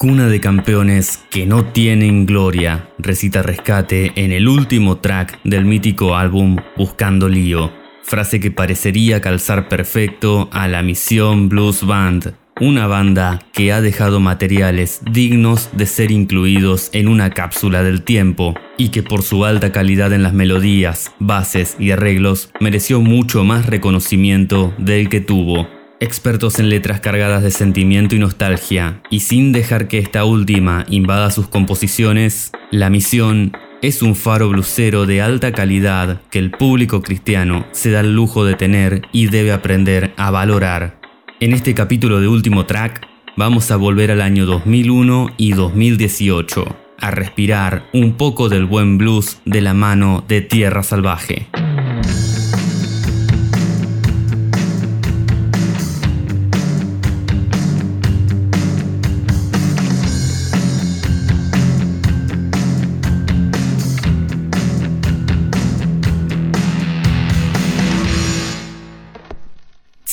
Cuna de campeones que no tienen gloria, recita Rescate en el último track del mítico álbum Buscando Lío, frase que parecería calzar perfecto a la misión Blues Band, una banda que ha dejado materiales dignos de ser incluidos en una cápsula del tiempo y que por su alta calidad en las melodías, bases y arreglos mereció mucho más reconocimiento del que tuvo expertos en letras cargadas de sentimiento y nostalgia, y sin dejar que esta última invada sus composiciones, la misión es un faro blusero de alta calidad que el público cristiano se da el lujo de tener y debe aprender a valorar. En este capítulo de último track, vamos a volver al año 2001 y 2018, a respirar un poco del buen blues de la mano de Tierra Salvaje.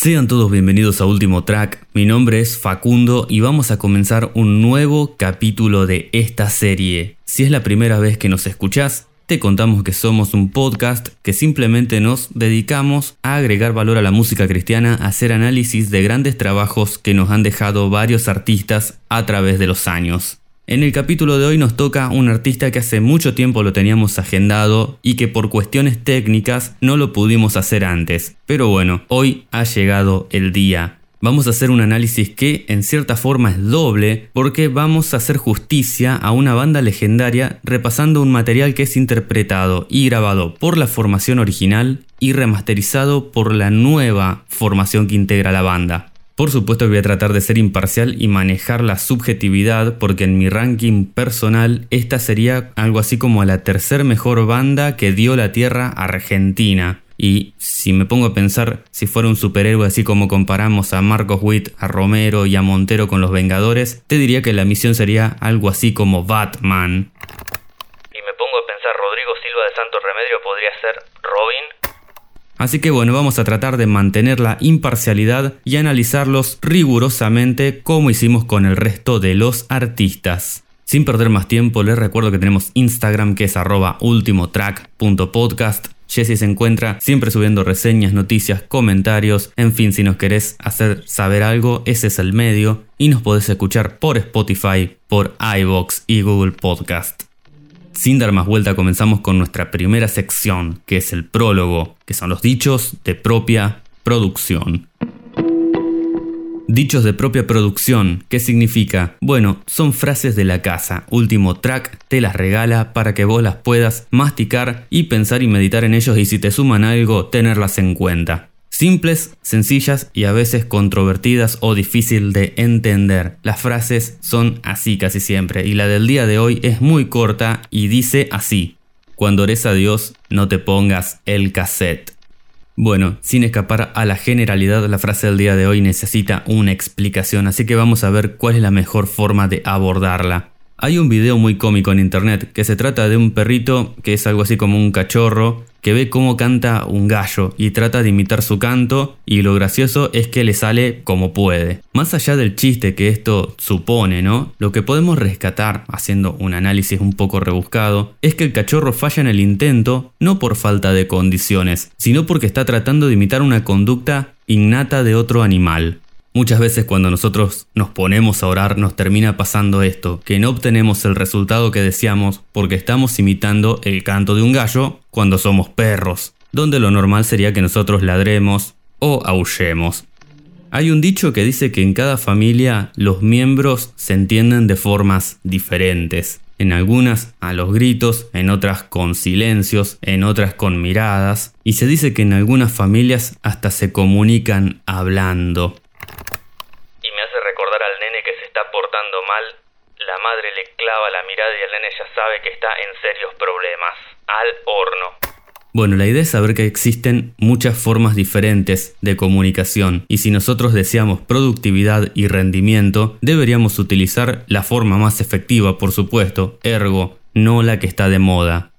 Sean todos bienvenidos a Último Track, mi nombre es Facundo y vamos a comenzar un nuevo capítulo de esta serie. Si es la primera vez que nos escuchás, te contamos que somos un podcast que simplemente nos dedicamos a agregar valor a la música cristiana, a hacer análisis de grandes trabajos que nos han dejado varios artistas a través de los años. En el capítulo de hoy nos toca un artista que hace mucho tiempo lo teníamos agendado y que por cuestiones técnicas no lo pudimos hacer antes. Pero bueno, hoy ha llegado el día. Vamos a hacer un análisis que en cierta forma es doble porque vamos a hacer justicia a una banda legendaria repasando un material que es interpretado y grabado por la formación original y remasterizado por la nueva formación que integra la banda. Por supuesto que voy a tratar de ser imparcial y manejar la subjetividad porque en mi ranking personal esta sería algo así como la tercer mejor banda que dio la tierra Argentina. Y si me pongo a pensar si fuera un superhéroe así como comparamos a Marcos Witt, a Romero y a Montero con los Vengadores, te diría que la misión sería algo así como Batman. Y me pongo a pensar Rodrigo Silva de Santo Remedio podría ser Robin Así que bueno, vamos a tratar de mantener la imparcialidad y analizarlos rigurosamente como hicimos con el resto de los artistas. Sin perder más tiempo, les recuerdo que tenemos Instagram que es arroba ultimotrack.podcast. Jesse se encuentra siempre subiendo reseñas, noticias, comentarios, en fin, si nos querés hacer saber algo, ese es el medio. Y nos podés escuchar por Spotify, por iVoox y Google Podcast. Sin dar más vuelta comenzamos con nuestra primera sección, que es el prólogo, que son los dichos de propia producción. Dichos de propia producción, ¿qué significa? Bueno, son frases de la casa. Último track te las regala para que vos las puedas masticar y pensar y meditar en ellos y si te suman algo, tenerlas en cuenta. Simples, sencillas y a veces controvertidas o difícil de entender. Las frases son así casi siempre y la del día de hoy es muy corta y dice así. Cuando ores a Dios, no te pongas el cassette. Bueno, sin escapar a la generalidad, la frase del día de hoy necesita una explicación, así que vamos a ver cuál es la mejor forma de abordarla. Hay un video muy cómico en internet que se trata de un perrito que es algo así como un cachorro que ve cómo canta un gallo y trata de imitar su canto y lo gracioso es que le sale como puede. Más allá del chiste que esto supone, ¿no? Lo que podemos rescatar haciendo un análisis un poco rebuscado es que el cachorro falla en el intento no por falta de condiciones, sino porque está tratando de imitar una conducta innata de otro animal. Muchas veces cuando nosotros nos ponemos a orar nos termina pasando esto, que no obtenemos el resultado que deseamos porque estamos imitando el canto de un gallo cuando somos perros, donde lo normal sería que nosotros ladremos o aullemos. Hay un dicho que dice que en cada familia los miembros se entienden de formas diferentes. En algunas a los gritos, en otras con silencios, en otras con miradas, y se dice que en algunas familias hasta se comunican hablando que se está portando mal, la madre le clava la mirada y el ya sabe que está en serios problemas. Al horno. Bueno, la idea es saber que existen muchas formas diferentes de comunicación y si nosotros deseamos productividad y rendimiento, deberíamos utilizar la forma más efectiva, por supuesto, ergo, no la que está de moda.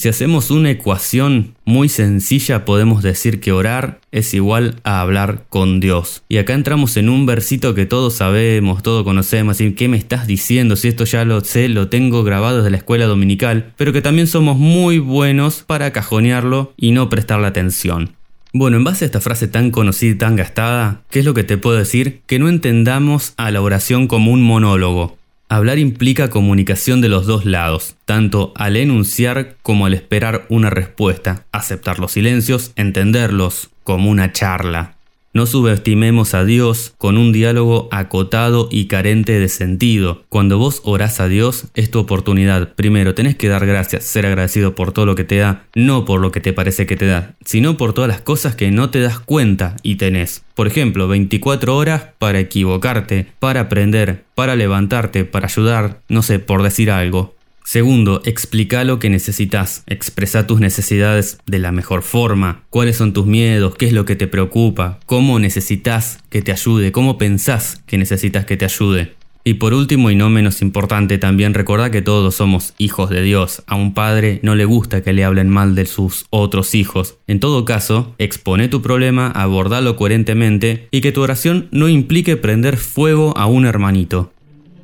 Si hacemos una ecuación muy sencilla, podemos decir que orar es igual a hablar con Dios. Y acá entramos en un versito que todos sabemos, todos conocemos, y ¿qué me estás diciendo? Si esto ya lo sé, lo tengo grabado desde la escuela dominical, pero que también somos muy buenos para cajonearlo y no prestarle atención. Bueno, en base a esta frase tan conocida y tan gastada, ¿qué es lo que te puedo decir? Que no entendamos a la oración como un monólogo, Hablar implica comunicación de los dos lados, tanto al enunciar como al esperar una respuesta, aceptar los silencios, entenderlos como una charla. No subestimemos a Dios con un diálogo acotado y carente de sentido. Cuando vos orás a Dios es tu oportunidad. Primero, tenés que dar gracias, ser agradecido por todo lo que te da, no por lo que te parece que te da, sino por todas las cosas que no te das cuenta y tenés. Por ejemplo, 24 horas para equivocarte, para aprender, para levantarte, para ayudar, no sé, por decir algo. Segundo, explica lo que necesitas, expresa tus necesidades de la mejor forma, cuáles son tus miedos, qué es lo que te preocupa, cómo necesitas que te ayude, cómo pensás que necesitas que te ayude. Y por último y no menos importante, también recordá que todos somos hijos de Dios. A un padre no le gusta que le hablen mal de sus otros hijos. En todo caso, expone tu problema, abordalo coherentemente y que tu oración no implique prender fuego a un hermanito.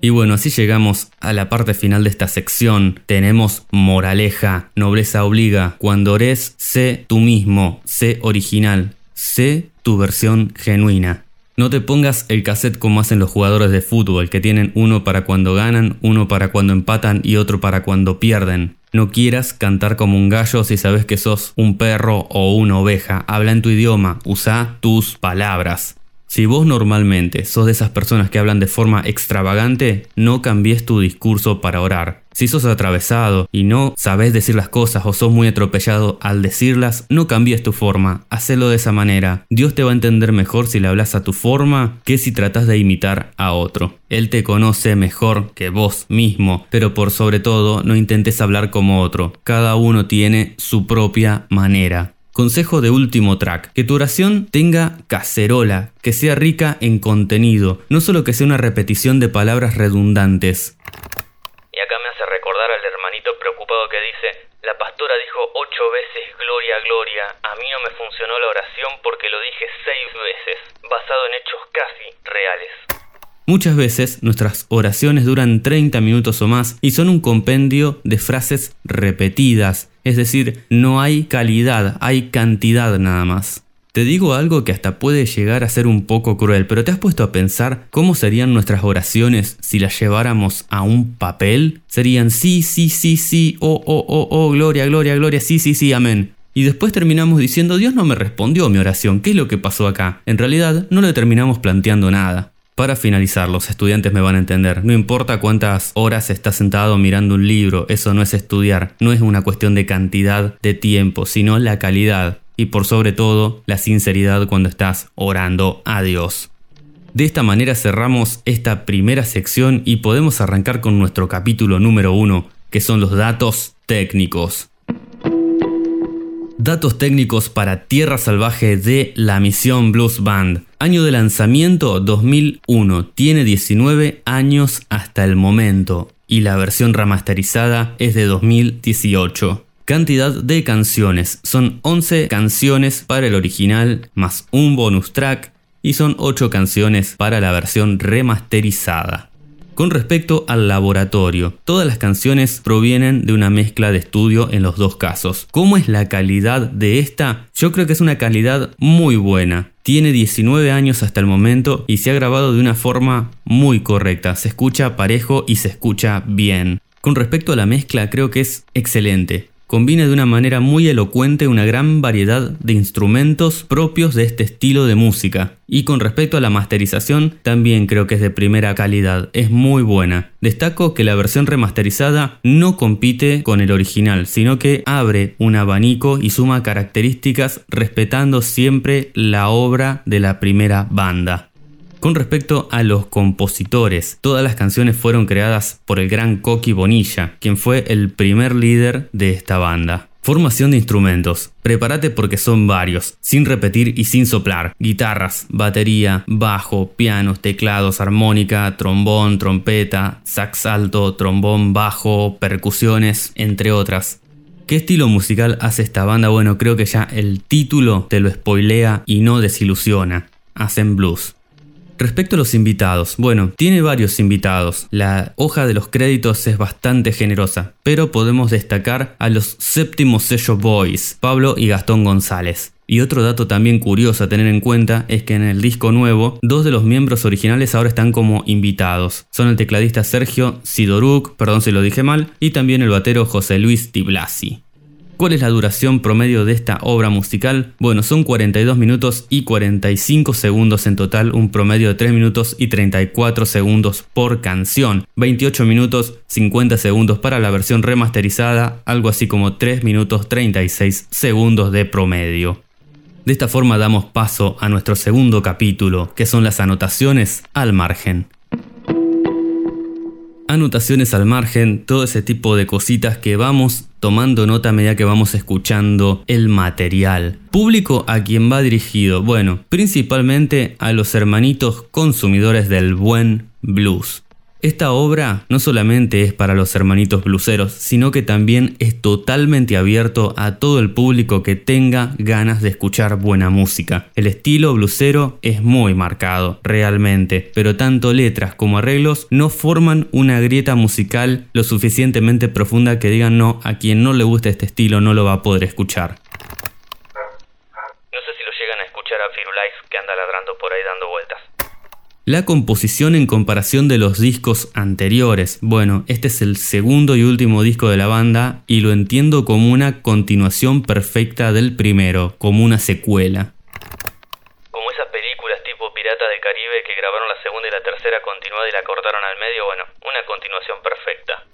Y bueno, así llegamos a la parte final de esta sección. Tenemos moraleja, nobleza obliga. Cuando ores, sé tú mismo, sé original, sé tu versión genuina. No te pongas el cassette como hacen los jugadores de fútbol, que tienen uno para cuando ganan, uno para cuando empatan y otro para cuando pierden. No quieras cantar como un gallo si sabes que sos un perro o una oveja. Habla en tu idioma, usa tus palabras. Si vos normalmente sos de esas personas que hablan de forma extravagante, no cambies tu discurso para orar. Si sos atravesado y no sabes decir las cosas o sos muy atropellado al decirlas, no cambies tu forma, hacelo de esa manera. Dios te va a entender mejor si le hablas a tu forma que si tratas de imitar a otro. Él te conoce mejor que vos mismo, pero por sobre todo no intentes hablar como otro. Cada uno tiene su propia manera. Consejo de último track, que tu oración tenga cacerola, que sea rica en contenido, no solo que sea una repetición de palabras redundantes. Y acá me hace recordar al hermanito preocupado que dice, la pastora dijo ocho veces gloria, gloria, a mí no me funcionó la oración porque lo dije seis veces, basado en hechos casi reales. Muchas veces nuestras oraciones duran 30 minutos o más y son un compendio de frases repetidas, es decir, no hay calidad, hay cantidad nada más. Te digo algo que hasta puede llegar a ser un poco cruel, pero ¿te has puesto a pensar cómo serían nuestras oraciones si las lleváramos a un papel? Serían sí, sí, sí, sí, oh, oh, oh, oh, gloria, gloria, gloria, sí, sí, sí, amén. Y después terminamos diciendo, Dios no me respondió mi oración, ¿qué es lo que pasó acá? En realidad no le terminamos planteando nada. Para finalizar, los estudiantes me van a entender. No importa cuántas horas estás sentado mirando un libro, eso no es estudiar. No es una cuestión de cantidad de tiempo, sino la calidad. Y por sobre todo, la sinceridad cuando estás orando a Dios. De esta manera cerramos esta primera sección y podemos arrancar con nuestro capítulo número uno, que son los datos técnicos. Datos técnicos para Tierra Salvaje de la misión Blues Band. Año de lanzamiento 2001. Tiene 19 años hasta el momento. Y la versión remasterizada es de 2018. Cantidad de canciones. Son 11 canciones para el original más un bonus track. Y son 8 canciones para la versión remasterizada. Con respecto al laboratorio, todas las canciones provienen de una mezcla de estudio en los dos casos. ¿Cómo es la calidad de esta? Yo creo que es una calidad muy buena. Tiene 19 años hasta el momento y se ha grabado de una forma muy correcta. Se escucha parejo y se escucha bien. Con respecto a la mezcla, creo que es excelente combina de una manera muy elocuente una gran variedad de instrumentos propios de este estilo de música. Y con respecto a la masterización, también creo que es de primera calidad, es muy buena. Destaco que la versión remasterizada no compite con el original, sino que abre un abanico y suma características respetando siempre la obra de la primera banda. Con respecto a los compositores, todas las canciones fueron creadas por el gran Coqui Bonilla, quien fue el primer líder de esta banda. Formación de instrumentos. Prepárate porque son varios, sin repetir y sin soplar. Guitarras, batería, bajo, pianos, teclados, armónica, trombón, trompeta, sax alto, trombón bajo, percusiones, entre otras. ¿Qué estilo musical hace esta banda? Bueno, creo que ya el título te lo spoilea y no desilusiona. Hacen blues. Respecto a los invitados, bueno, tiene varios invitados. La hoja de los créditos es bastante generosa, pero podemos destacar a los séptimos sello boys, Pablo y Gastón González. Y otro dato también curioso a tener en cuenta es que en el disco nuevo, dos de los miembros originales ahora están como invitados. Son el tecladista Sergio Sidoruk, perdón si lo dije mal, y también el batero José Luis Tiblasi. ¿Cuál es la duración promedio de esta obra musical? Bueno, son 42 minutos y 45 segundos en total, un promedio de 3 minutos y 34 segundos por canción, 28 minutos 50 segundos para la versión remasterizada, algo así como 3 minutos 36 segundos de promedio. De esta forma damos paso a nuestro segundo capítulo, que son las anotaciones al margen anotaciones al margen, todo ese tipo de cositas que vamos tomando nota a medida que vamos escuchando el material. Público a quien va dirigido, bueno, principalmente a los hermanitos consumidores del buen blues. Esta obra no solamente es para los hermanitos bluseros, sino que también es totalmente abierto a todo el público que tenga ganas de escuchar buena música. El estilo blusero es muy marcado, realmente, pero tanto letras como arreglos no forman una grieta musical lo suficientemente profunda que digan no, a quien no le gusta este estilo no lo va a poder escuchar. No sé si lo llegan a escuchar a Firulais que anda ladrando por ahí dando vueltas. La composición en comparación de los discos anteriores. Bueno, este es el segundo y último disco de la banda y lo entiendo como una continuación perfecta del primero, como una secuela. Como esas películas tipo Pirata del Caribe que grabaron la segunda y la tercera continuada y la cortaron al medio, bueno, una continuación perfecta.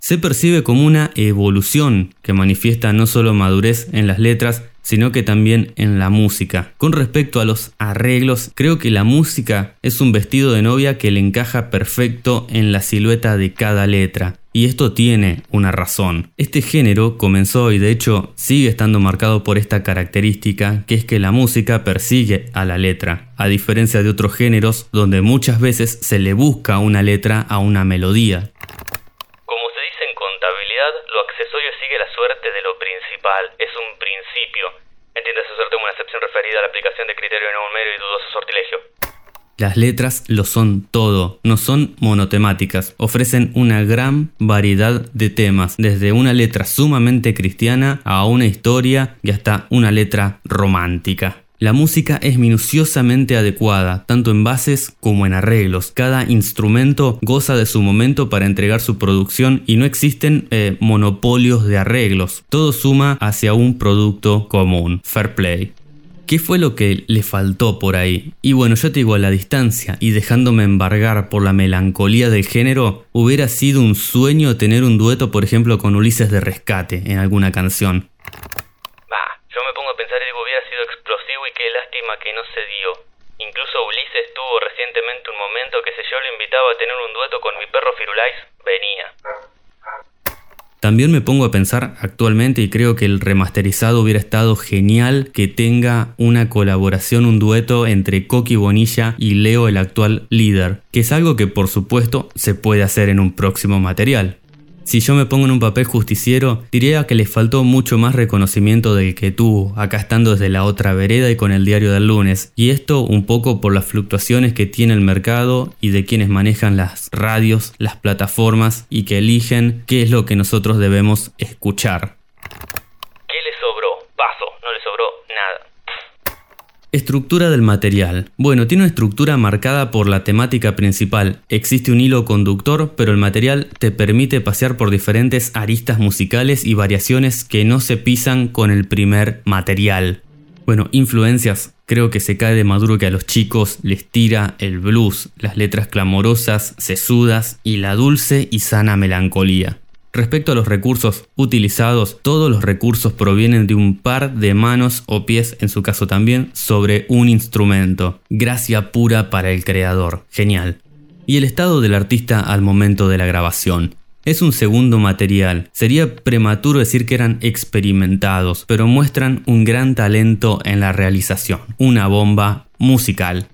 Se percibe como una evolución que manifiesta no solo madurez en las letras, sino que también en la música. Con respecto a los arreglos, creo que la música es un vestido de novia que le encaja perfecto en la silueta de cada letra. Y esto tiene una razón. Este género comenzó y de hecho sigue estando marcado por esta característica, que es que la música persigue a la letra, a diferencia de otros géneros donde muchas veces se le busca una letra a una melodía. Como se dice en contabilidad, lo accesorio sigue la suerte de lo es un principio. Entiéndase suerte como una excepción referida a la aplicación de criterio no mero y dudoso sortilegio. Las letras lo son todo, no son monotemáticas, ofrecen una gran variedad de temas, desde una letra sumamente cristiana a una historia y hasta una letra romántica. La música es minuciosamente adecuada, tanto en bases como en arreglos. Cada instrumento goza de su momento para entregar su producción y no existen eh, monopolios de arreglos. Todo suma hacia un producto común. Fair play. ¿Qué fue lo que le faltó por ahí? Y bueno, yo te digo, a la distancia y dejándome embargar por la melancolía del género, hubiera sido un sueño tener un dueto, por ejemplo, con Ulises de Rescate en alguna canción. Bah, yo me pongo a pensar y digo, hubiera sido qué lástima que no se dio. Incluso Ulises tuvo recientemente un momento que si yo lo invitaba a tener un dueto con mi perro Firulais, venía. También me pongo a pensar actualmente y creo que el remasterizado hubiera estado genial que tenga una colaboración, un dueto entre Coqui Bonilla y Leo el actual líder, que es algo que por supuesto se puede hacer en un próximo material. Si yo me pongo en un papel justiciero, diría que le faltó mucho más reconocimiento del que tuvo, acá estando desde la otra vereda y con el diario del lunes. Y esto un poco por las fluctuaciones que tiene el mercado y de quienes manejan las radios, las plataformas y que eligen qué es lo que nosotros debemos escuchar. ¿Qué le sobró? Paso, no le sobró nada. Estructura del material. Bueno, tiene una estructura marcada por la temática principal. Existe un hilo conductor, pero el material te permite pasear por diferentes aristas musicales y variaciones que no se pisan con el primer material. Bueno, influencias. Creo que se cae de maduro que a los chicos les tira el blues, las letras clamorosas, sesudas y la dulce y sana melancolía. Respecto a los recursos utilizados, todos los recursos provienen de un par de manos o pies, en su caso también, sobre un instrumento. Gracia pura para el creador. Genial. Y el estado del artista al momento de la grabación. Es un segundo material. Sería prematuro decir que eran experimentados, pero muestran un gran talento en la realización. Una bomba musical.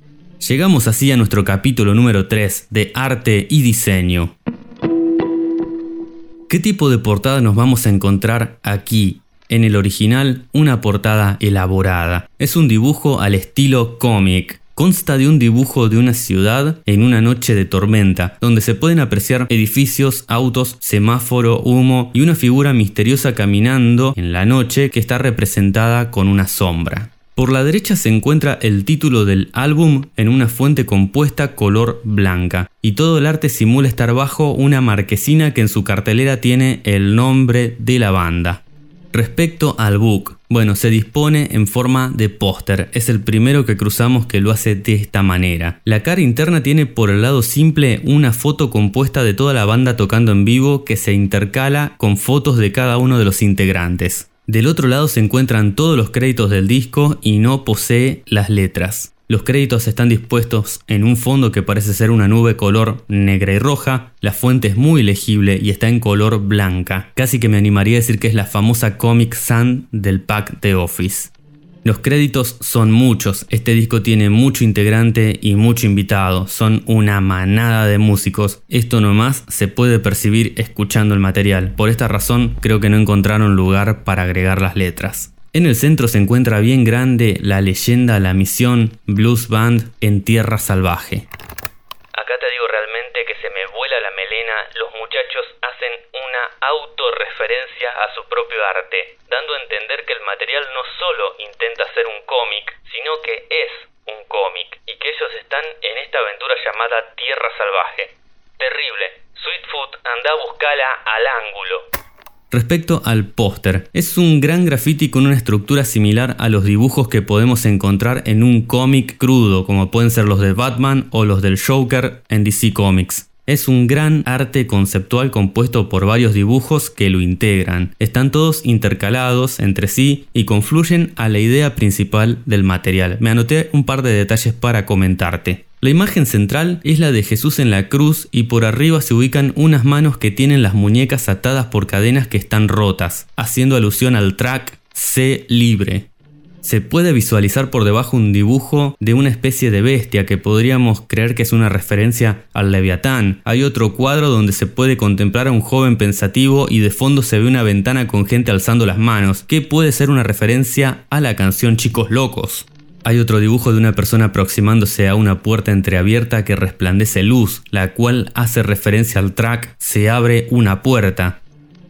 Llegamos así a nuestro capítulo número 3 de arte y diseño. ¿Qué tipo de portada nos vamos a encontrar aquí? En el original, una portada elaborada. Es un dibujo al estilo cómic, consta de un dibujo de una ciudad en una noche de tormenta, donde se pueden apreciar edificios, autos, semáforo, humo y una figura misteriosa caminando en la noche que está representada con una sombra. Por la derecha se encuentra el título del álbum en una fuente compuesta color blanca, y todo el arte simula estar bajo una marquesina que en su cartelera tiene el nombre de la banda. Respecto al book, bueno, se dispone en forma de póster, es el primero que cruzamos que lo hace de esta manera. La cara interna tiene por el lado simple una foto compuesta de toda la banda tocando en vivo que se intercala con fotos de cada uno de los integrantes. Del otro lado se encuentran todos los créditos del disco y no posee las letras. Los créditos están dispuestos en un fondo que parece ser una nube color negra y roja, la fuente es muy legible y está en color blanca, casi que me animaría a decir que es la famosa Comic Sun del pack de Office. Los créditos son muchos, este disco tiene mucho integrante y mucho invitado, son una manada de músicos, esto nomás se puede percibir escuchando el material, por esta razón creo que no encontraron lugar para agregar las letras. En el centro se encuentra bien grande la leyenda La Misión Blues Band en Tierra Salvaje. Acá te digo realmente que se me vuela la melena, los muchachos hacen una autorreferencia a su propio arte, dando a entender que el material no solo intenta ser un cómic, sino que es un cómic, y que ellos están en esta aventura llamada Tierra Salvaje. Terrible. Sweetfoot, anda a buscarla al ángulo. Respecto al póster, es un gran graffiti con una estructura similar a los dibujos que podemos encontrar en un cómic crudo, como pueden ser los de Batman o los del Joker en DC Comics. Es un gran arte conceptual compuesto por varios dibujos que lo integran. Están todos intercalados entre sí y confluyen a la idea principal del material. Me anoté un par de detalles para comentarte. La imagen central es la de Jesús en la cruz y por arriba se ubican unas manos que tienen las muñecas atadas por cadenas que están rotas, haciendo alusión al track C libre. Se puede visualizar por debajo un dibujo de una especie de bestia que podríamos creer que es una referencia al leviatán. Hay otro cuadro donde se puede contemplar a un joven pensativo y de fondo se ve una ventana con gente alzando las manos, que puede ser una referencia a la canción Chicos Locos. Hay otro dibujo de una persona aproximándose a una puerta entreabierta que resplandece luz, la cual hace referencia al track Se abre una puerta.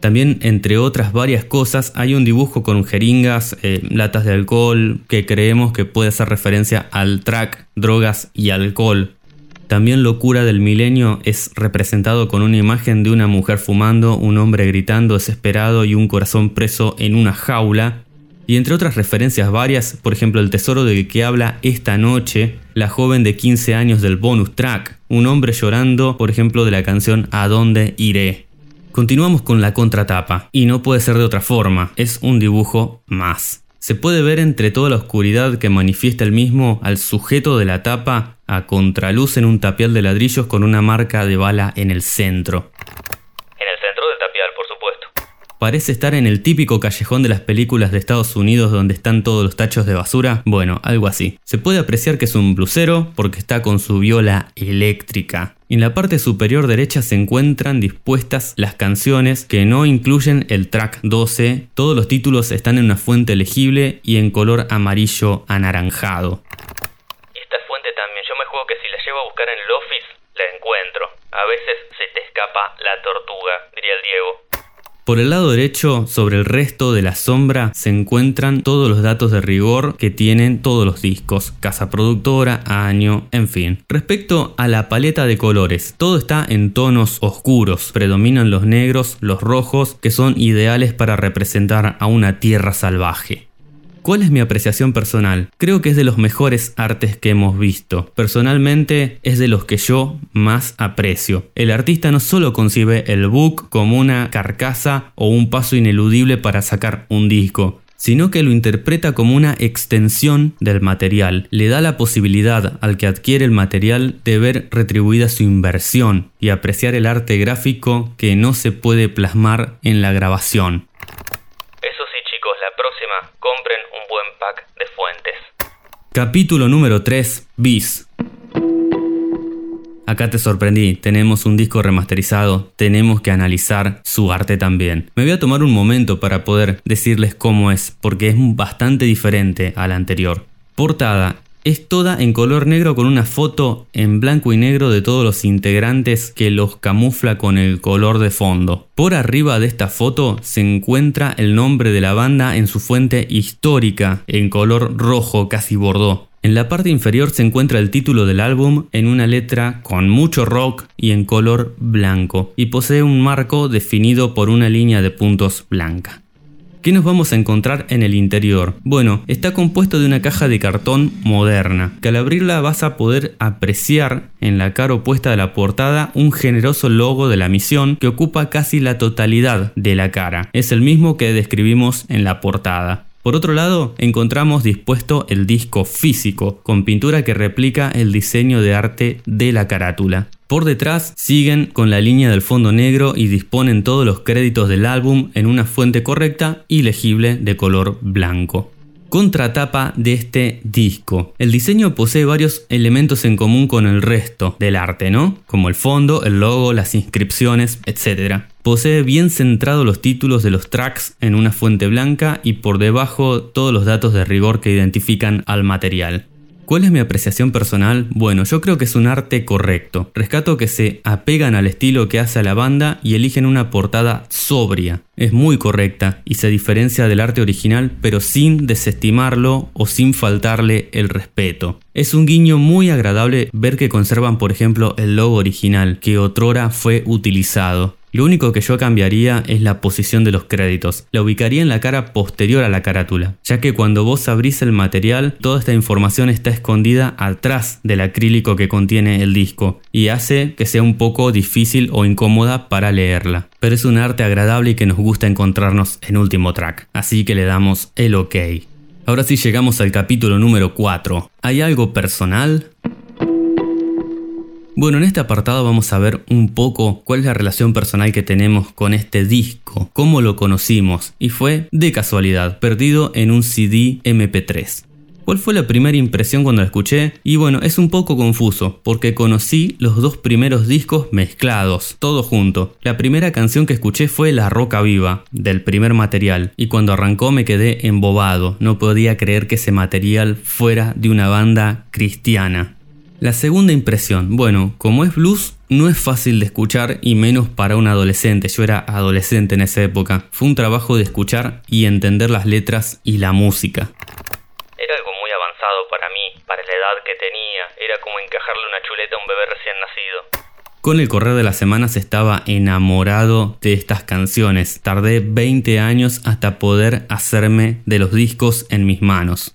También, entre otras varias cosas, hay un dibujo con jeringas, eh, latas de alcohol, que creemos que puede hacer referencia al track, drogas y alcohol. También Locura del Milenio es representado con una imagen de una mujer fumando, un hombre gritando desesperado y un corazón preso en una jaula, y entre otras referencias varias, por ejemplo el tesoro de que habla esta noche la joven de 15 años del bonus track, un hombre llorando, por ejemplo, de la canción A dónde iré. Continuamos con la contratapa, y no puede ser de otra forma, es un dibujo más. Se puede ver entre toda la oscuridad que manifiesta el mismo al sujeto de la tapa a contraluz en un tapial de ladrillos con una marca de bala en el centro. ¿Parece estar en el típico callejón de las películas de Estados Unidos donde están todos los tachos de basura? Bueno, algo así. Se puede apreciar que es un blusero porque está con su viola eléctrica. En la parte superior derecha se encuentran dispuestas las canciones que no incluyen el track 12. Todos los títulos están en una fuente legible y en color amarillo anaranjado. Esta fuente también, yo me juego que si la llevo a buscar en el office, la encuentro. A veces se te escapa la tortuga, diría el Diego. Por el lado derecho, sobre el resto de la sombra, se encuentran todos los datos de rigor que tienen todos los discos, casa productora, año, en fin. Respecto a la paleta de colores, todo está en tonos oscuros, predominan los negros, los rojos, que son ideales para representar a una tierra salvaje. ¿Cuál es mi apreciación personal? Creo que es de los mejores artes que hemos visto. Personalmente es de los que yo más aprecio. El artista no solo concibe el book como una carcasa o un paso ineludible para sacar un disco, sino que lo interpreta como una extensión del material. Le da la posibilidad al que adquiere el material de ver retribuida su inversión y apreciar el arte gráfico que no se puede plasmar en la grabación. Capítulo número 3. Bis. Acá te sorprendí, tenemos un disco remasterizado, tenemos que analizar su arte también. Me voy a tomar un momento para poder decirles cómo es, porque es bastante diferente al anterior. Portada, es toda en color negro con una foto en blanco y negro de todos los integrantes que los camufla con el color de fondo. Por arriba de esta foto se encuentra el nombre de la banda en su fuente histórica en color rojo casi bordó. En la parte inferior se encuentra el título del álbum en una letra con mucho rock y en color blanco y posee un marco definido por una línea de puntos blanca. ¿Qué nos vamos a encontrar en el interior? Bueno, está compuesto de una caja de cartón moderna, que al abrirla vas a poder apreciar en la cara opuesta de la portada un generoso logo de la misión que ocupa casi la totalidad de la cara. Es el mismo que describimos en la portada. Por otro lado, encontramos dispuesto el disco físico, con pintura que replica el diseño de arte de la carátula. Por detrás siguen con la línea del fondo negro y disponen todos los créditos del álbum en una fuente correcta y legible de color blanco contratapa de este disco. El diseño posee varios elementos en común con el resto del arte, ¿no? Como el fondo, el logo, las inscripciones, etc. Posee bien centrados los títulos de los tracks en una fuente blanca y por debajo todos los datos de rigor que identifican al material. ¿Cuál es mi apreciación personal? Bueno, yo creo que es un arte correcto. Rescato que se apegan al estilo que hace a la banda y eligen una portada sobria. Es muy correcta y se diferencia del arte original pero sin desestimarlo o sin faltarle el respeto. Es un guiño muy agradable ver que conservan por ejemplo el logo original que otrora fue utilizado. Lo único que yo cambiaría es la posición de los créditos. La ubicaría en la cara posterior a la carátula, ya que cuando vos abrís el material, toda esta información está escondida atrás del acrílico que contiene el disco y hace que sea un poco difícil o incómoda para leerla. Pero es un arte agradable y que nos gusta encontrarnos en último track, así que le damos el ok. Ahora sí llegamos al capítulo número 4. ¿Hay algo personal? Bueno, en este apartado vamos a ver un poco cuál es la relación personal que tenemos con este disco, cómo lo conocimos, y fue de casualidad, perdido en un CD MP3. ¿Cuál fue la primera impresión cuando la escuché? Y bueno, es un poco confuso, porque conocí los dos primeros discos mezclados, todo junto. La primera canción que escuché fue La Roca Viva, del primer material, y cuando arrancó me quedé embobado, no podía creer que ese material fuera de una banda cristiana. La segunda impresión, bueno, como es blues, no es fácil de escuchar y menos para un adolescente. Yo era adolescente en esa época. Fue un trabajo de escuchar y entender las letras y la música. Era algo muy avanzado para mí, para la edad que tenía. Era como encajarle una chuleta a un bebé recién nacido. Con el correr de las semanas estaba enamorado de estas canciones. Tardé 20 años hasta poder hacerme de los discos en mis manos.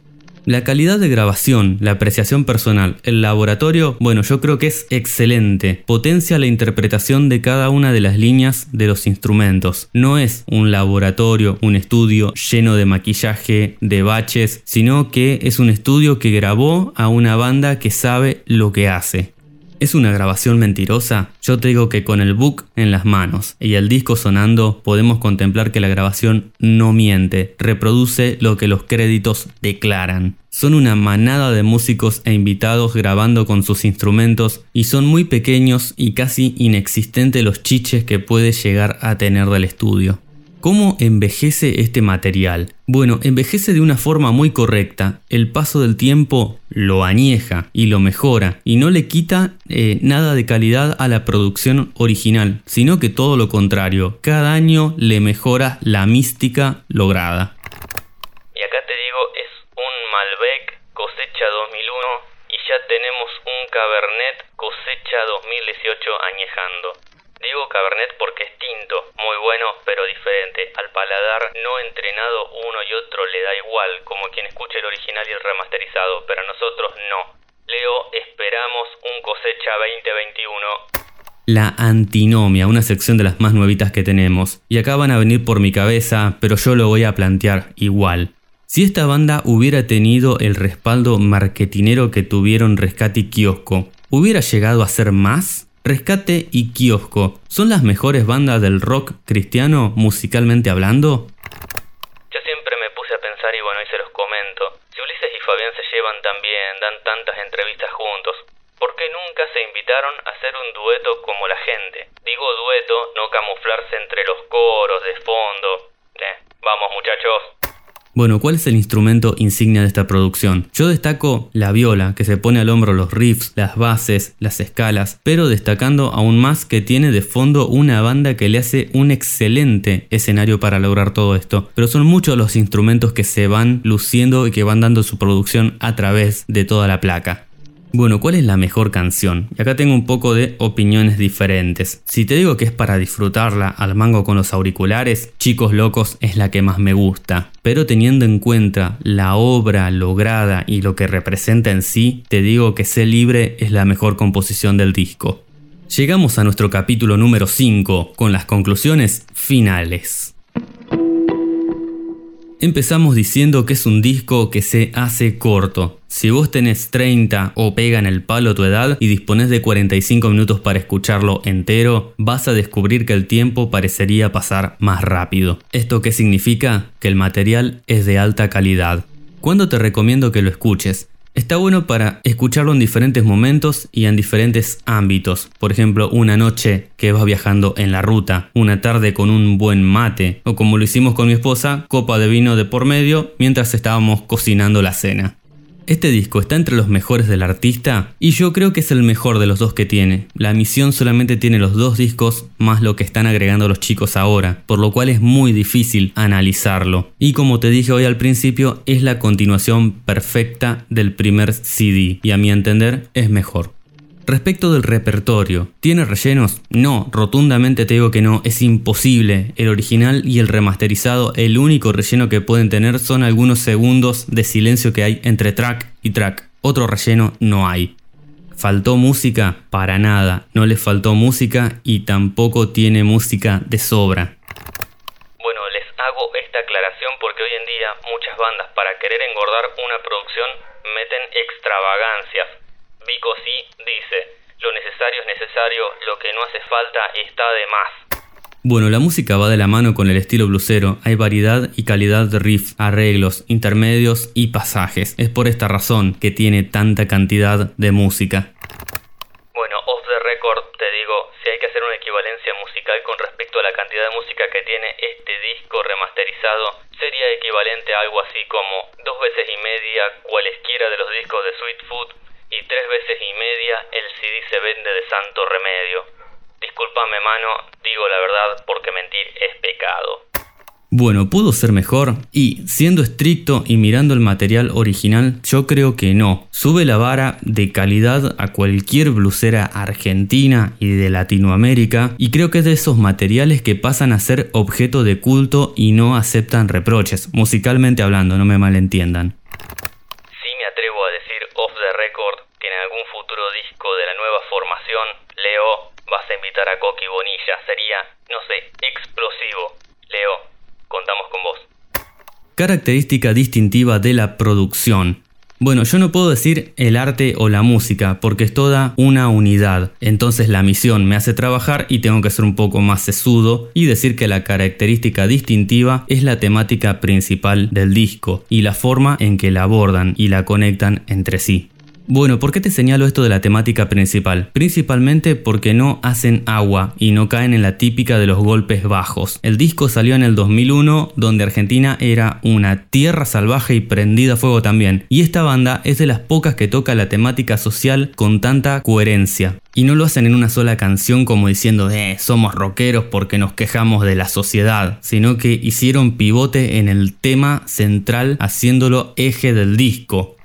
La calidad de grabación, la apreciación personal, el laboratorio, bueno, yo creo que es excelente. Potencia la interpretación de cada una de las líneas de los instrumentos. No es un laboratorio, un estudio lleno de maquillaje, de baches, sino que es un estudio que grabó a una banda que sabe lo que hace. ¿Es una grabación mentirosa? Yo te digo que con el book en las manos y el disco sonando podemos contemplar que la grabación no miente, reproduce lo que los créditos declaran. Son una manada de músicos e invitados grabando con sus instrumentos y son muy pequeños y casi inexistentes los chiches que puede llegar a tener del estudio. ¿Cómo envejece este material? Bueno, envejece de una forma muy correcta. El paso del tiempo lo añeja y lo mejora y no le quita eh, nada de calidad a la producción original, sino que todo lo contrario. Cada año le mejora la mística lograda. Y acá te digo, es un Malbec cosecha 2001 y ya tenemos un Cabernet cosecha 2018 añejando. Digo Cabernet porque es tinto, muy bueno pero diferente. Al paladar no entrenado uno y otro le da igual, como quien escucha el original y el remasterizado, pero a nosotros no. Leo, esperamos un cosecha 2021 la antinomia, una sección de las más nuevitas que tenemos. Y acá van a venir por mi cabeza, pero yo lo voy a plantear igual. Si esta banda hubiera tenido el respaldo marketinero que tuvieron Rescate y Kiosco, ¿hubiera llegado a ser más? Rescate y Kiosco, ¿son las mejores bandas del rock cristiano musicalmente hablando? Yo siempre me puse a pensar y bueno, y se los comento. Si Ulises y Fabián se llevan tan bien, dan tantas entrevistas juntos, ¿Por qué nunca se invitaron a hacer un dueto como la gente? Digo dueto, no camuflarse entre los coros de fondo. Eh, vamos muchachos. Bueno, ¿cuál es el instrumento insignia de esta producción? Yo destaco la viola, que se pone al hombro los riffs, las bases, las escalas, pero destacando aún más que tiene de fondo una banda que le hace un excelente escenario para lograr todo esto. Pero son muchos los instrumentos que se van luciendo y que van dando su producción a través de toda la placa. Bueno, ¿cuál es la mejor canción? Y acá tengo un poco de opiniones diferentes. Si te digo que es para disfrutarla al mango con los auriculares, Chicos Locos es la que más me gusta. Pero teniendo en cuenta la obra lograda y lo que representa en sí, te digo que Sé Libre es la mejor composición del disco. Llegamos a nuestro capítulo número 5 con las conclusiones finales. Empezamos diciendo que es un disco que se hace corto. Si vos tenés 30 o pega en el palo tu edad y dispones de 45 minutos para escucharlo entero, vas a descubrir que el tiempo parecería pasar más rápido. ¿Esto qué significa? Que el material es de alta calidad. ¿Cuándo te recomiendo que lo escuches? Está bueno para escucharlo en diferentes momentos y en diferentes ámbitos. Por ejemplo, una noche que vas viajando en la ruta, una tarde con un buen mate, o como lo hicimos con mi esposa, copa de vino de por medio mientras estábamos cocinando la cena. Este disco está entre los mejores del artista y yo creo que es el mejor de los dos que tiene. La misión solamente tiene los dos discos más lo que están agregando los chicos ahora, por lo cual es muy difícil analizarlo. Y como te dije hoy al principio, es la continuación perfecta del primer CD y a mi entender es mejor. Respecto del repertorio, ¿tiene rellenos? No, rotundamente te digo que no, es imposible. El original y el remasterizado, el único relleno que pueden tener son algunos segundos de silencio que hay entre track y track. Otro relleno no hay. ¿Faltó música? Para nada, no le faltó música y tampoco tiene música de sobra. Bueno, les hago esta aclaración porque hoy en día muchas bandas para querer engordar una producción meten extravagancias Vico sí dice, lo necesario es necesario, lo que no hace falta está de más. Bueno, la música va de la mano con el estilo blusero. Hay variedad y calidad de riff, arreglos, intermedios y pasajes. Es por esta razón que tiene tanta cantidad de música. Bueno, off the record te digo, si hay que hacer una equivalencia musical con respecto a la cantidad de música que tiene este disco remasterizado, sería equivalente a algo así como dos veces y media cualesquiera de los discos de Sweet Food y tres veces y media el CD se vende de santo remedio. Discúlpame, mano, digo la verdad porque mentir es pecado. Bueno, ¿pudo ser mejor? Y, siendo estricto y mirando el material original, yo creo que no. Sube la vara de calidad a cualquier blusera argentina y de Latinoamérica, y creo que es de esos materiales que pasan a ser objeto de culto y no aceptan reproches, musicalmente hablando, no me malentiendan. Sí me atrevo a decir off the record que en algún futuro disco de la nueva formación, Leo, vas a invitar a Coqui Bonilla. Sería, no sé, explosivo. Leo, contamos con vos. Característica distintiva de la producción. Bueno, yo no puedo decir el arte o la música porque es toda una unidad. Entonces la misión me hace trabajar y tengo que ser un poco más sesudo y decir que la característica distintiva es la temática principal del disco y la forma en que la abordan y la conectan entre sí. Bueno, ¿por qué te señalo esto de la temática principal? Principalmente porque no hacen agua y no caen en la típica de los golpes bajos. El disco salió en el 2001, donde Argentina era una tierra salvaje y prendida a fuego también. Y esta banda es de las pocas que toca la temática social con tanta coherencia. Y no lo hacen en una sola canción como diciendo, eh, somos rockeros porque nos quejamos de la sociedad, sino que hicieron pivote en el tema central haciéndolo eje del disco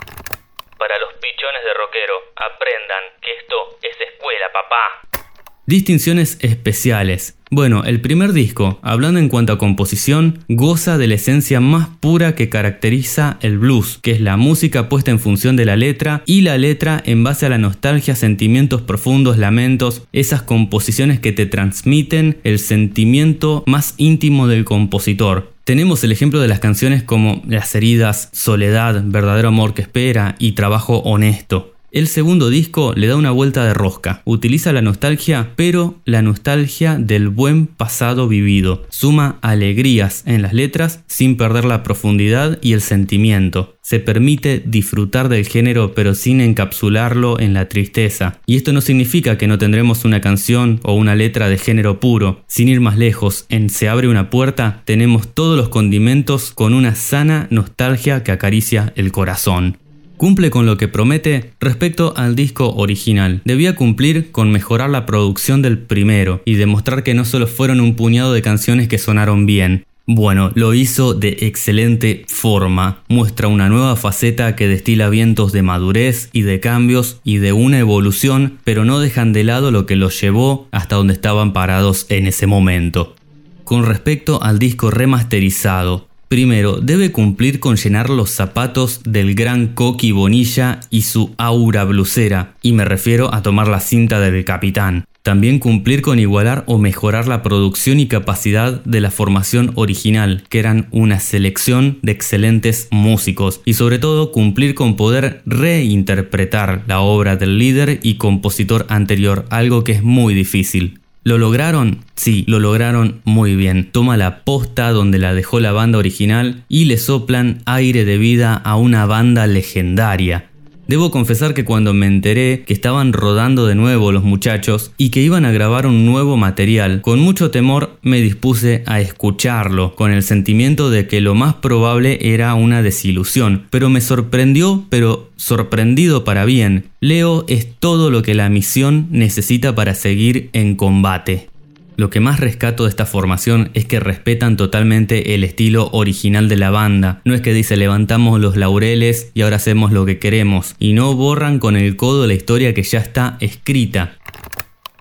aprendan que esto es escuela, papá. Distinciones especiales. Bueno, el primer disco, hablando en cuanto a composición, goza de la esencia más pura que caracteriza el blues, que es la música puesta en función de la letra y la letra en base a la nostalgia, sentimientos profundos, lamentos, esas composiciones que te transmiten el sentimiento más íntimo del compositor. Tenemos el ejemplo de las canciones como Las heridas, Soledad, Verdadero amor que espera y Trabajo honesto. El segundo disco le da una vuelta de rosca, utiliza la nostalgia, pero la nostalgia del buen pasado vivido. Suma alegrías en las letras sin perder la profundidad y el sentimiento. Se permite disfrutar del género pero sin encapsularlo en la tristeza. Y esto no significa que no tendremos una canción o una letra de género puro. Sin ir más lejos, en Se abre una puerta tenemos todos los condimentos con una sana nostalgia que acaricia el corazón. Cumple con lo que promete respecto al disco original. Debía cumplir con mejorar la producción del primero y demostrar que no solo fueron un puñado de canciones que sonaron bien. Bueno, lo hizo de excelente forma. Muestra una nueva faceta que destila vientos de madurez y de cambios y de una evolución, pero no dejan de lado lo que los llevó hasta donde estaban parados en ese momento. Con respecto al disco remasterizado, Primero, debe cumplir con llenar los zapatos del gran Coqui Bonilla y su aura blusera, y me refiero a tomar la cinta del capitán. También cumplir con igualar o mejorar la producción y capacidad de la formación original, que eran una selección de excelentes músicos, y sobre todo cumplir con poder reinterpretar la obra del líder y compositor anterior, algo que es muy difícil. ¿Lo lograron? Sí, lo lograron muy bien. Toma la posta donde la dejó la banda original y le soplan aire de vida a una banda legendaria. Debo confesar que cuando me enteré que estaban rodando de nuevo los muchachos y que iban a grabar un nuevo material, con mucho temor me dispuse a escucharlo, con el sentimiento de que lo más probable era una desilusión, pero me sorprendió, pero sorprendido para bien. Leo es todo lo que la misión necesita para seguir en combate. Lo que más rescato de esta formación es que respetan totalmente el estilo original de la banda. No es que dice levantamos los laureles y ahora hacemos lo que queremos, y no borran con el codo la historia que ya está escrita.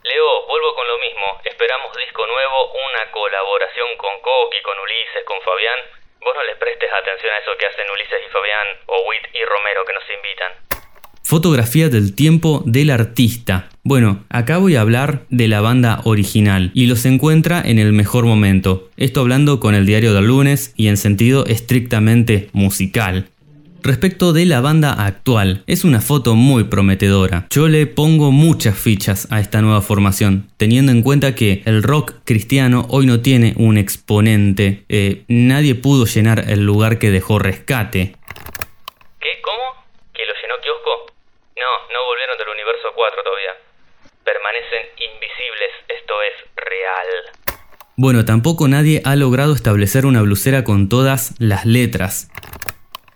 Leo, vuelvo con lo mismo. Esperamos disco nuevo, una colaboración con Coqui, con Ulises, con Fabián. Vos no les prestes atención a eso que hacen Ulises y Fabián, o Witt y Romero que nos invitan. Fotografía del tiempo del artista. Bueno, acá voy a hablar de la banda original y los encuentra en el mejor momento. Esto hablando con el diario del lunes y en sentido estrictamente musical. Respecto de la banda actual, es una foto muy prometedora. Yo le pongo muchas fichas a esta nueva formación, teniendo en cuenta que el rock cristiano hoy no tiene un exponente. Eh, nadie pudo llenar el lugar que dejó rescate. ¿Qué? ¿Cómo? ¿Que lo llenó Kiosco? No, no volvieron del universo 4 todavía. Permanecen invisibles, esto es real. Bueno, tampoco nadie ha logrado establecer una blusera con todas las letras.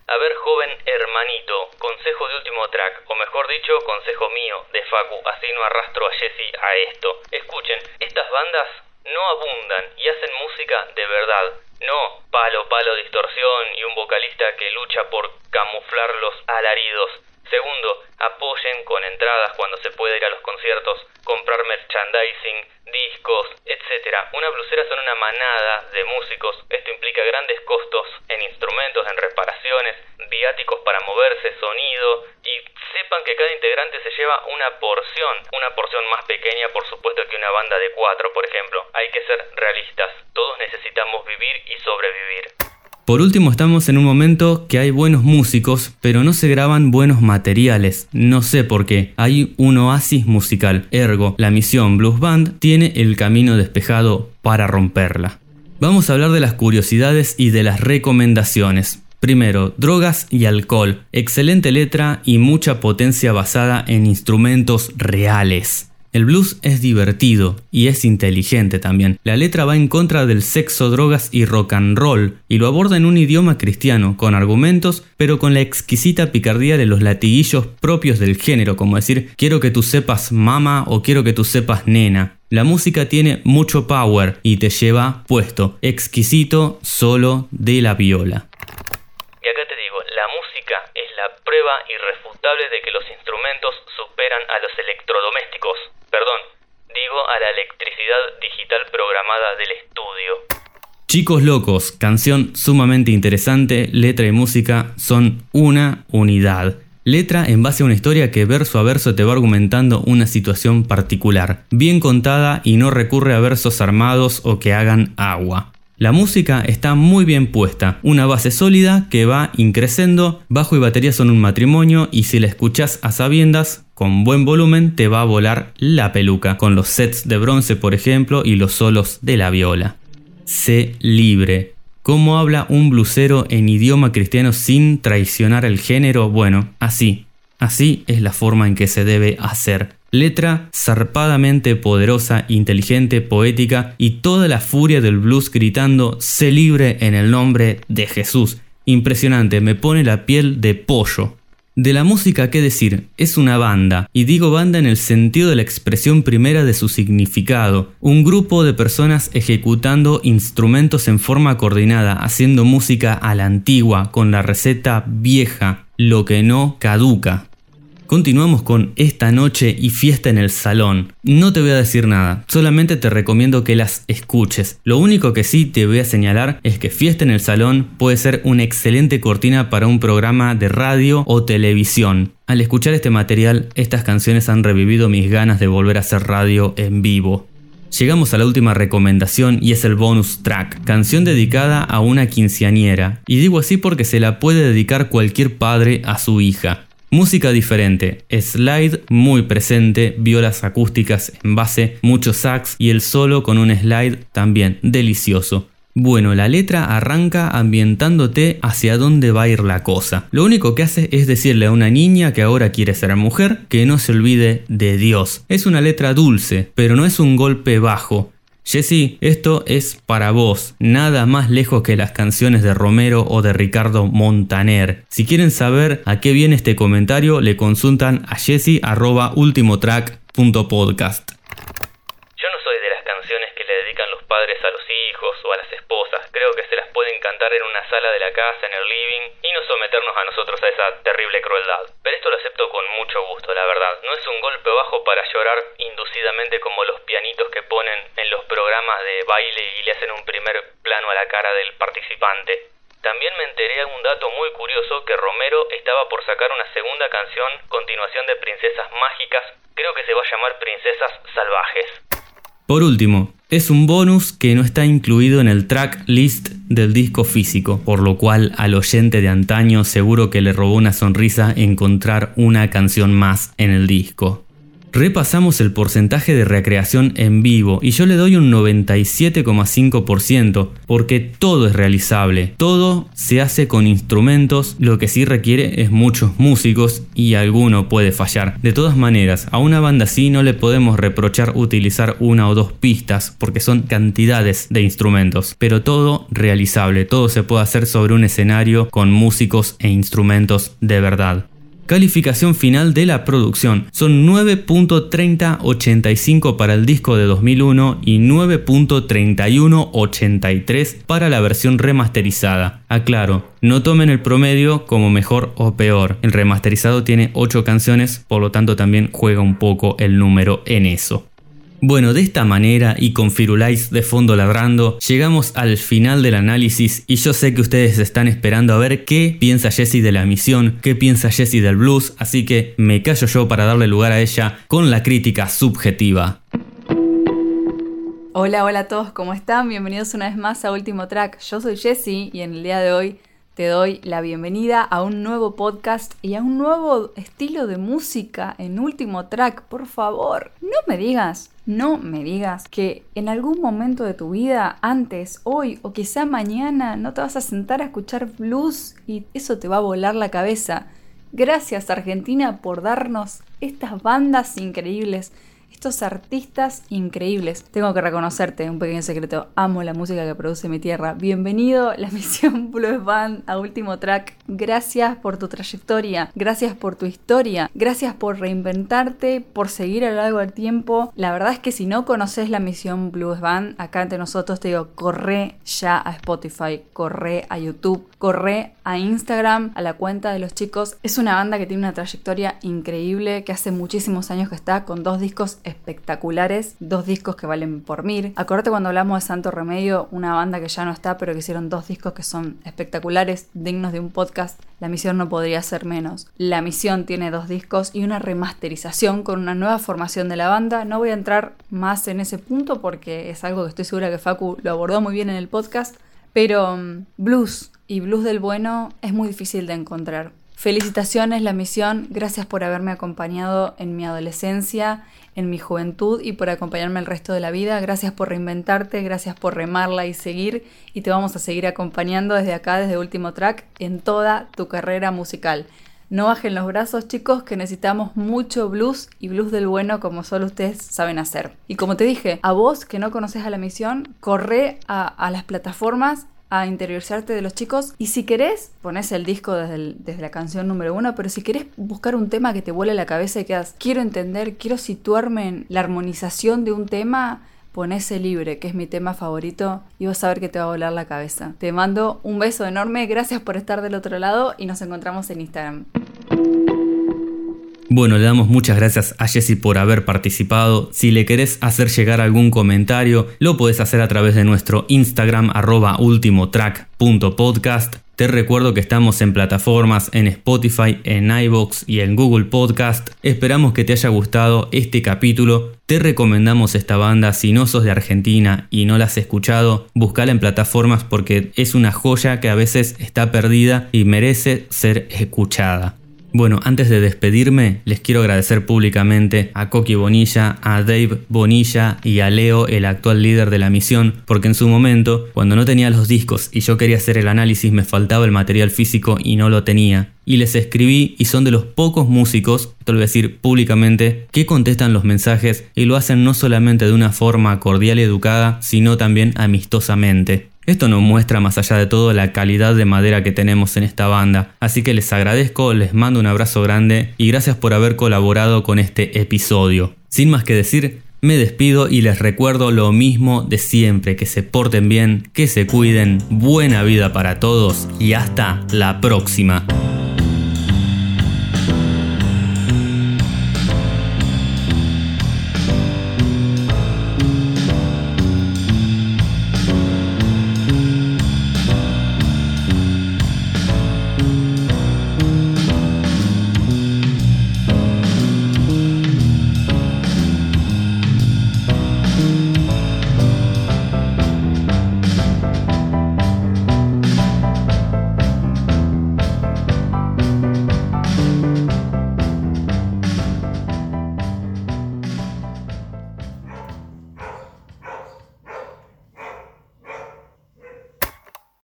A ver, joven hermanito, consejo de último track, o mejor dicho, consejo mío, de Facu, así no arrastro a Jesse a esto. Escuchen, estas bandas no abundan y hacen música de verdad. No palo, palo, distorsión y un vocalista que lucha por camuflar los alaridos. Segundo, apoyen con entradas cuando se pueda ir a los conciertos, comprar merchandising, discos, etc. Una blusera son una manada de músicos. Esto implica grandes costos en instrumentos, en reparaciones, viáticos para moverse, sonido y sepan que cada integrante se lleva una porción, una porción más pequeña por supuesto que una banda de cuatro, por ejemplo. Hay que ser realistas. Todos necesitamos vivir y sobrevivir. Por último, estamos en un momento que hay buenos músicos, pero no se graban buenos materiales. No sé por qué. Hay un oasis musical. Ergo, la misión Blues Band tiene el camino despejado para romperla. Vamos a hablar de las curiosidades y de las recomendaciones. Primero, drogas y alcohol. Excelente letra y mucha potencia basada en instrumentos reales. El blues es divertido y es inteligente también. La letra va en contra del sexo, drogas y rock and roll y lo aborda en un idioma cristiano, con argumentos, pero con la exquisita picardía de los latiguillos propios del género, como decir quiero que tú sepas mama o quiero que tú sepas nena. La música tiene mucho power y te lleva puesto, exquisito solo de la viola. Y acá te digo, la música es la prueba irrefutable de que los instrumentos superan a los electrodomésticos perdón, digo a la electricidad digital programada del estudio. Chicos Locos, canción sumamente interesante, letra y música son una unidad. Letra en base a una historia que verso a verso te va argumentando una situación particular, bien contada y no recurre a versos armados o que hagan agua. La música está muy bien puesta, una base sólida que va increciendo, bajo y batería son un matrimonio y si la escuchas a sabiendas, con buen volumen te va a volar la peluca, con los sets de bronce por ejemplo y los solos de la viola. Sé libre. ¿Cómo habla un blusero en idioma cristiano sin traicionar el género? Bueno, así. Así es la forma en que se debe hacer. Letra zarpadamente poderosa, inteligente, poética y toda la furia del blues gritando sé libre en el nombre de Jesús. Impresionante, me pone la piel de pollo. De la música, ¿qué decir? Es una banda, y digo banda en el sentido de la expresión primera de su significado, un grupo de personas ejecutando instrumentos en forma coordinada, haciendo música a la antigua, con la receta vieja, lo que no caduca. Continuamos con esta noche y fiesta en el salón. No te voy a decir nada, solamente te recomiendo que las escuches. Lo único que sí te voy a señalar es que fiesta en el salón puede ser una excelente cortina para un programa de radio o televisión. Al escuchar este material, estas canciones han revivido mis ganas de volver a hacer radio en vivo. Llegamos a la última recomendación y es el bonus track, canción dedicada a una quinceañera. Y digo así porque se la puede dedicar cualquier padre a su hija. Música diferente, slide muy presente, violas acústicas en base, mucho sax y el solo con un slide también delicioso. Bueno, la letra arranca ambientándote hacia dónde va a ir la cosa. Lo único que hace es decirle a una niña que ahora quiere ser mujer que no se olvide de Dios. Es una letra dulce, pero no es un golpe bajo. Jesse, esto es para vos, nada más lejos que las canciones de Romero o de Ricardo Montaner. Si quieren saber a qué viene este comentario, le consultan a jesse.ultimotrack.podcast. Yo no soy de las canciones que le dedican los padres a los hijos o a las esposas. Creo que se las pueden cantar en una sala de la casa, en el living, y no someternos a nosotros a esa terrible crueldad. Pero esto lo acepto con mucho gusto, la verdad. No es un golpe bajo para llorar inducidamente como los pianitos que ponen en los programas de baile y le hacen un primer plano a la cara del participante. También me enteré de un dato muy curioso que Romero estaba por sacar una segunda canción, continuación de Princesas Mágicas, creo que se va a llamar Princesas Salvajes. Por último, es un bonus que no está incluido en el track list del disco físico, por lo cual al oyente de antaño seguro que le robó una sonrisa encontrar una canción más en el disco. Repasamos el porcentaje de recreación en vivo y yo le doy un 97,5% porque todo es realizable, todo se hace con instrumentos, lo que sí requiere es muchos músicos y alguno puede fallar. De todas maneras, a una banda así no le podemos reprochar utilizar una o dos pistas porque son cantidades de instrumentos, pero todo realizable, todo se puede hacer sobre un escenario con músicos e instrumentos de verdad. Calificación final de la producción son 9.3085 para el disco de 2001 y 9.3183 para la versión remasterizada. Aclaro, no tomen el promedio como mejor o peor. El remasterizado tiene 8 canciones, por lo tanto también juega un poco el número en eso. Bueno, de esta manera y con Firulais de fondo ladrando, llegamos al final del análisis y yo sé que ustedes están esperando a ver qué piensa Jessie de la misión, qué piensa Jessie del blues, así que me callo yo para darle lugar a ella con la crítica subjetiva. Hola, hola a todos, ¿cómo están? Bienvenidos una vez más a Último Track. Yo soy Jessie y en el día de hoy te doy la bienvenida a un nuevo podcast y a un nuevo estilo de música en Último Track. Por favor, no me digas no me digas que en algún momento de tu vida, antes, hoy o quizá mañana, no te vas a sentar a escuchar blues y eso te va a volar la cabeza. Gracias Argentina por darnos estas bandas increíbles estos artistas increíbles. Tengo que reconocerte, un pequeño secreto, amo la música que produce mi tierra. Bienvenido la misión Blues Band a último track. Gracias por tu trayectoria, gracias por tu historia, gracias por reinventarte, por seguir a lo largo del tiempo. La verdad es que si no conoces la misión Blues Band, acá entre nosotros te digo, corre ya a Spotify, corre a YouTube, corre a Instagram, a la cuenta de los chicos. Es una banda que tiene una trayectoria increíble, que hace muchísimos años que está con dos discos espectaculares, dos discos que valen por mil. Acordate cuando hablamos de Santo Remedio, una banda que ya no está, pero que hicieron dos discos que son espectaculares, dignos de un podcast. La misión no podría ser menos. La misión tiene dos discos y una remasterización con una nueva formación de la banda. No voy a entrar más en ese punto porque es algo que estoy segura que Facu lo abordó muy bien en el podcast. Pero mm, blues y blues del bueno es muy difícil de encontrar. Felicitaciones la misión, gracias por haberme acompañado en mi adolescencia, en mi juventud y por acompañarme el resto de la vida. Gracias por reinventarte, gracias por remarla y seguir y te vamos a seguir acompañando desde acá, desde Último Track, en toda tu carrera musical. No bajen los brazos chicos que necesitamos mucho blues y blues del bueno como solo ustedes saben hacer. Y como te dije, a vos que no conoces a la misión, corre a, a las plataformas a interiorizarte de los chicos. Y si querés, pones el disco desde, desde, la canción número uno, pero si querés buscar un tema que te vuele la cabeza y quedas, quiero entender, quiero situarme en la armonización de un tema, ponese libre, que es mi tema favorito, y vas a ver que te va a volar la cabeza. Te mando un beso enorme, gracias por estar del otro lado y nos encontramos en Instagram. Bueno, le damos muchas gracias a Jesse por haber participado. Si le querés hacer llegar algún comentario, lo puedes hacer a través de nuestro Instagram arroba ultimotrack.podcast. Te recuerdo que estamos en plataformas en Spotify, en iBox y en Google Podcast. Esperamos que te haya gustado este capítulo. Te recomendamos esta banda si no sos de Argentina y no la has escuchado, buscala en plataformas porque es una joya que a veces está perdida y merece ser escuchada. Bueno, antes de despedirme, les quiero agradecer públicamente a Coqui Bonilla, a Dave Bonilla y a Leo, el actual líder de la misión, porque en su momento, cuando no tenía los discos y yo quería hacer el análisis, me faltaba el material físico y no lo tenía. Y les escribí y son de los pocos músicos, esto lo voy a decir públicamente, que contestan los mensajes y lo hacen no solamente de una forma cordial y educada, sino también amistosamente. Esto nos muestra más allá de todo la calidad de madera que tenemos en esta banda, así que les agradezco, les mando un abrazo grande y gracias por haber colaborado con este episodio. Sin más que decir, me despido y les recuerdo lo mismo de siempre, que se porten bien, que se cuiden, buena vida para todos y hasta la próxima.